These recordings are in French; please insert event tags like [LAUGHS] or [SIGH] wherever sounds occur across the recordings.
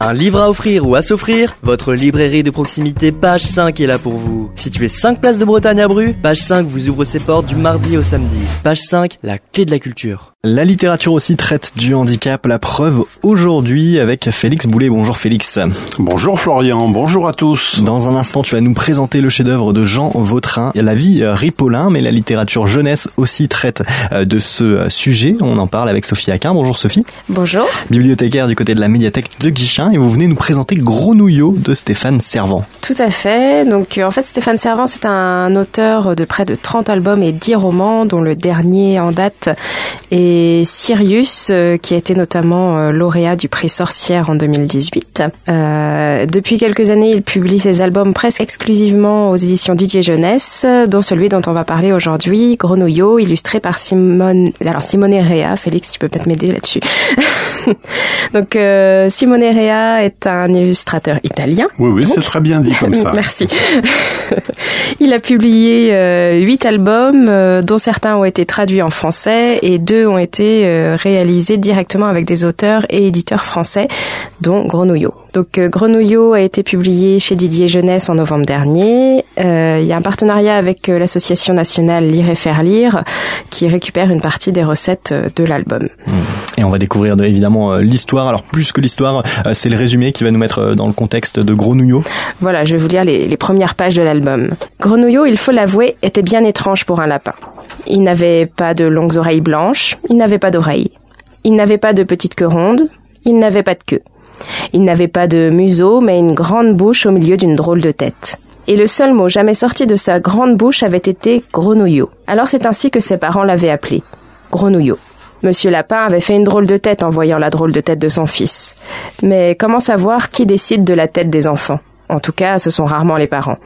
Un livre à offrir ou à s'offrir Votre librairie de proximité Page 5 est là pour vous. Située 5 places de Bretagne à Bru, Page 5 vous ouvre ses portes du mardi au samedi. Page 5, la clé de la culture. La littérature aussi traite du handicap, la preuve aujourd'hui avec Félix Boulet. Bonjour Félix. Bonjour Florian, bonjour à tous. Dans un instant, tu vas nous présenter le chef-d'œuvre de Jean Vautrin, La vie Ripollin, mais la littérature jeunesse aussi traite euh, de ce euh, sujet. On en parle avec Sophie Aquin. Bonjour Sophie. Bonjour. Bibliothécaire du côté de la médiathèque de Guichin et vous venez nous présenter Gros Nouillot de Stéphane Servant. Tout à fait. Donc en fait Stéphane Servant c'est un auteur de près de 30 albums et 10 romans dont le dernier en date est Sirius, euh, qui a été notamment euh, lauréat du prix Sorcière en 2018. Euh, depuis quelques années, il publie ses albums presque exclusivement aux éditions Didier Jeunesse, dont celui dont on va parler aujourd'hui, Grenouillot, illustré par Simone, alors Simone Rea. Félix, tu peux peut-être m'aider là-dessus. [LAUGHS] Donc euh, Simone Est un illustrateur italien. Oui, oui, c'est très bien dit comme ça. [LAUGHS] Merci. [LAUGHS] il a publié huit albums, dont certains ont été traduits en français et deux ont été euh, réalisés directement avec des auteurs et éditeurs français, dont Grenouillot. Donc euh, Grenouillot a été publié chez Didier Jeunesse en novembre dernier. Euh, il y a un partenariat avec l'association nationale Lire et faire lire qui récupère une partie des recettes de l'album. Et on va découvrir évidemment l'histoire. Alors plus que l'histoire, c'est le résumé qui va nous mettre dans le contexte de Grenouillot. Voilà, je vais vous lire les, les premières pages de l'album. Grenouillot, il faut l'avouer, était bien étrange pour un lapin. Il n'avait pas de longues oreilles blanches, il n'avait pas d'oreilles. Il n'avait pas de petite queue ronde, il n'avait pas de queue. Il n'avait pas de museau, mais une grande bouche au milieu d'une drôle de tête. Et le seul mot jamais sorti de sa grande bouche avait été grenouillot. Alors c'est ainsi que ses parents l'avaient appelé. Grenouillot. Monsieur Lapin avait fait une drôle de tête en voyant la drôle de tête de son fils. Mais comment savoir qui décide de la tête des enfants? En tout cas, ce sont rarement les parents.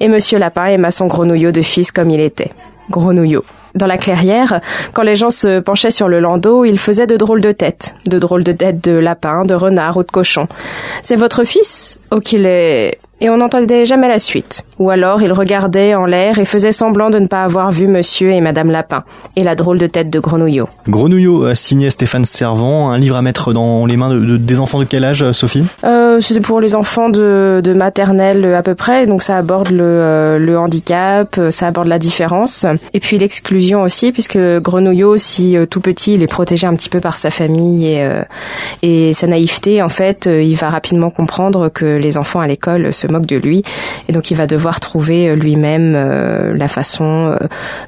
Et Monsieur Lapin aima son grenouillot de fils comme il était. Grenouillot. Dans la clairière, quand les gens se penchaient sur le landau, il faisait de drôles de têtes, de drôles de têtes de lapin, de renard ou de cochon. C'est votre fils Oh qu'il est et on n'entendait jamais la suite. Ou alors il regardait en l'air et faisait semblant de ne pas avoir vu monsieur et madame Lapin, et la drôle de tête de Grenouillot. Grenouillot, euh, signé Stéphane Servant, un livre à mettre dans les mains de, des enfants de quel âge, euh, Sophie? Euh, C'est pour les enfants de, de, maternelle à peu près, donc ça aborde le, euh, le, handicap, ça aborde la différence, et puis l'exclusion aussi, puisque Grenouillot, si tout petit, il est protégé un petit peu par sa famille et, et sa naïveté, en fait, il va rapidement comprendre que les enfants à l'école se moque de lui et donc il va devoir trouver euh, lui-même euh, la façon euh,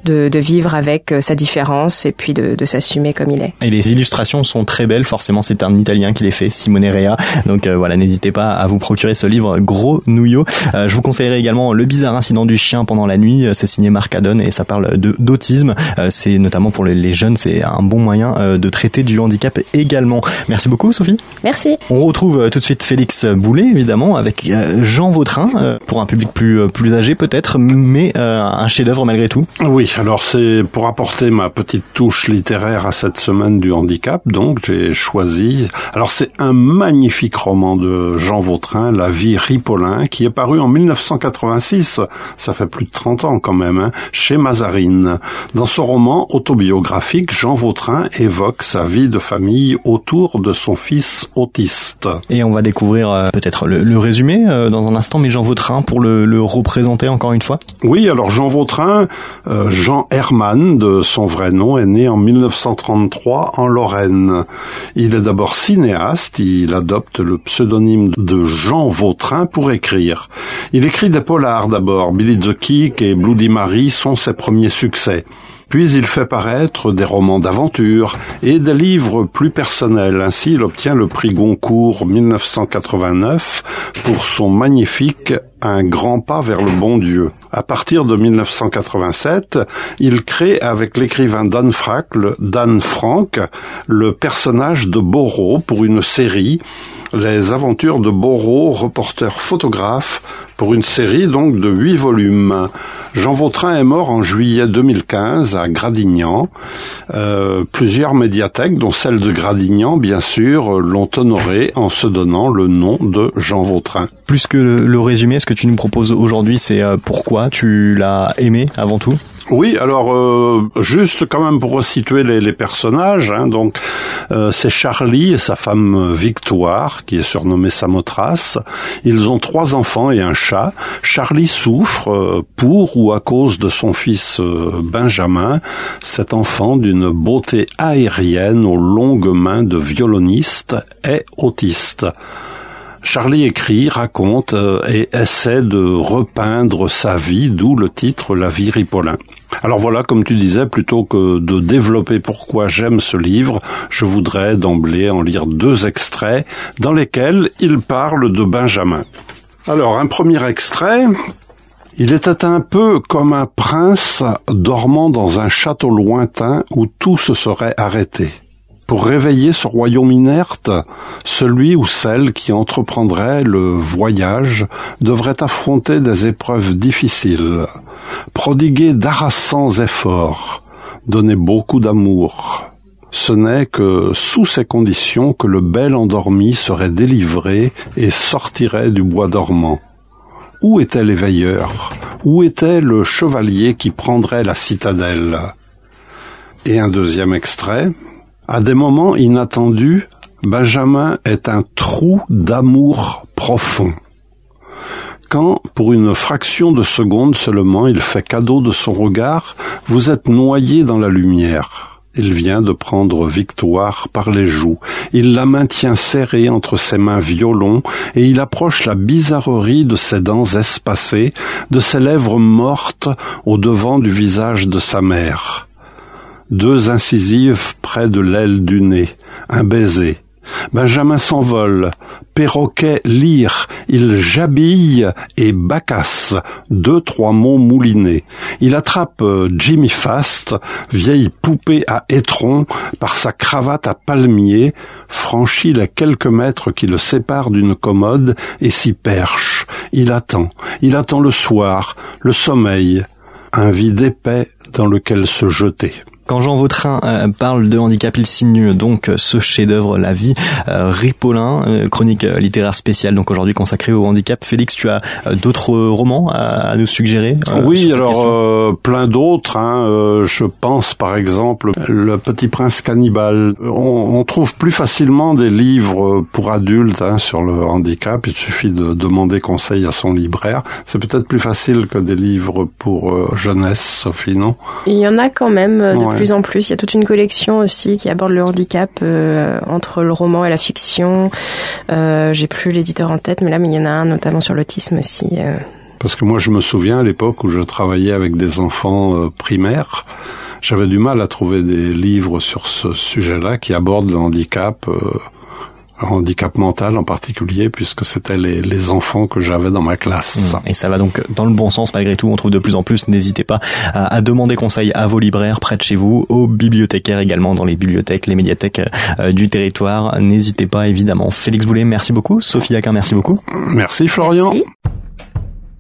de, de, vivre avec sa différence et puis de, de s'assumer comme il est. Et les illustrations sont très belles, forcément c'est un Italien qui les fait, Simone Rea. Donc voilà, n'hésitez pas à vous procurer ce livre Gros Nouillot. je vous conseillerais également Le bizarre incident du chien pendant la nuit, c'est signé Marc Adon et ça parle de d'autisme. c'est notamment pour les, les jeunes, c'est un bon moyen de traiter du handicap également. Merci beaucoup Sophie. Merci. On retrouve tout de suite Félix Boulet évidemment avec Jean Vautrin euh, pour un public plus euh, plus âgé peut-être, mais euh, un chef-d'œuvre malgré tout. Oui, alors c'est pour apporter ma petite touche littéraire à cette semaine du handicap, donc j'ai choisi. Alors c'est un magnifique roman de Jean Vautrin, La vie Ripollin, qui est paru en 1986. Ça fait plus de 30 ans quand même, hein, chez Mazarine. Dans ce roman autobiographique, Jean Vautrin évoque sa vie de famille autour de son fils autiste. Et on va découvrir peut-être le, le, résumé dans un mais Jean Vautrin pour le, le, représenter encore une fois Oui, alors Jean Vautrin, euh, Jean Hermann, de son vrai nom, est né en 1933 en Lorraine. Il est d'abord cinéaste, il adopte le pseudonyme de Jean Vautrin pour écrire. Il écrit des polars d'abord, Billy the Kick et Bloody Mary sont ses premiers succès. Puis il fait paraître des romans d'aventure et des livres plus personnels. Ainsi, il obtient le prix Goncourt 1989 pour son magnifique Un grand pas vers le bon Dieu. À partir de 1987, il crée avec l'écrivain Dan Frack, Dan Frank, le personnage de Borro pour une série les aventures de Borro, reporter photographe, pour une série donc de huit volumes. Jean Vautrin est mort en juillet 2015 à Gradignan. Euh, plusieurs médiathèques, dont celle de Gradignan, bien sûr, l'ont honoré en se donnant le nom de Jean Vautrin. Plus que le résumé, ce que tu nous proposes aujourd'hui, c'est euh, pourquoi tu l'as aimé avant tout? Oui, alors euh, juste quand même pour resituer les, les personnages, hein, donc euh, c'est Charlie et sa femme Victoire qui est surnommée Samothrace. Ils ont trois enfants et un chat. Charlie souffre euh, pour ou à cause de son fils Benjamin, cet enfant d'une beauté aérienne aux longues mains de violoniste est autiste. Charlie écrit, raconte euh, et essaie de repeindre sa vie, d'où le titre La vie Ripollin. Alors voilà, comme tu disais, plutôt que de développer pourquoi j'aime ce livre, je voudrais d'emblée en lire deux extraits dans lesquels il parle de Benjamin. Alors, un premier extrait. Il était un peu comme un prince dormant dans un château lointain où tout se serait arrêté pour réveiller ce royaume inerte, celui ou celle qui entreprendrait le voyage devrait affronter des épreuves difficiles, prodiguer d'harassants efforts, donner beaucoup d'amour. Ce n'est que sous ces conditions que le bel endormi serait délivré et sortirait du bois dormant. Où était l'éveilleur? Où était le chevalier qui prendrait la citadelle? Et un deuxième extrait. À des moments inattendus, Benjamin est un trou d'amour profond. Quand, pour une fraction de seconde seulement, il fait cadeau de son regard, vous êtes noyé dans la lumière. Il vient de prendre Victoire par les joues. Il la maintient serrée entre ses mains violons et il approche la bizarrerie de ses dents espacées, de ses lèvres mortes au devant du visage de sa mère deux incisives près de l'aile du nez, un baiser. Benjamin s'envole, perroquet lyre, il jabille et bacasse, deux trois mots moulinés. Il attrape euh, Jimmy Fast, vieille poupée à étron, par sa cravate à palmier, franchit les quelques mètres qui le séparent d'une commode et s'y perche. Il attend, il attend le soir, le sommeil, un vide épais dans lequel se jeter. Quand Jean Vautrin euh, parle de handicap, il signe donc ce chef-d'œuvre La vie, euh, Ripollin, euh, chronique littéraire spéciale, donc aujourd'hui consacrée au handicap. Félix, tu as d'autres romans à, nous suggérer Oui, alors plein d'autres. Hein, je pense par exemple Le Petit Prince cannibale. On, trouve plus facilement des livres pour adultes hein, sur le handicap. Il suffit de demander conseil à son libraire. C'est peut-être plus facile que des livres pour jeunesse, Sophie, non? Il y en a quand même plus en plus. Il y a toute une collection aussi qui aborde le handicap euh, entre le roman et la fiction. Euh, J'ai plus l'éditeur en tête, mais là, il y en a un notamment sur l'autisme aussi. Euh. Parce que moi, je me souviens à l'époque où je travaillais avec des enfants euh, primaires, j'avais du mal à trouver des livres sur ce sujet-là qui abordent le handicap handicap mental en particulier, puisque c'était les, les, enfants que j'avais dans ma classe. Mmh. Et ça va donc dans le bon sens malgré tout, on trouve de plus en plus, n'hésitez pas à, à, demander conseil à vos libraires près de chez vous, aux bibliothécaires également dans les bibliothèques, les médiathèques euh, du territoire, n'hésitez pas évidemment. Félix Boulet, merci beaucoup. Sophie Aquin, merci beaucoup. Merci Florian.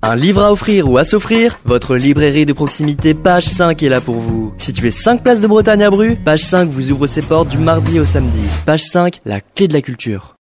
Un livre à offrir ou à s'offrir Votre librairie de proximité Page 5 est là pour vous. Située 5 places de Bretagne à Bru, Page 5 vous ouvre ses portes du mardi au samedi. Page 5, la clé de la culture.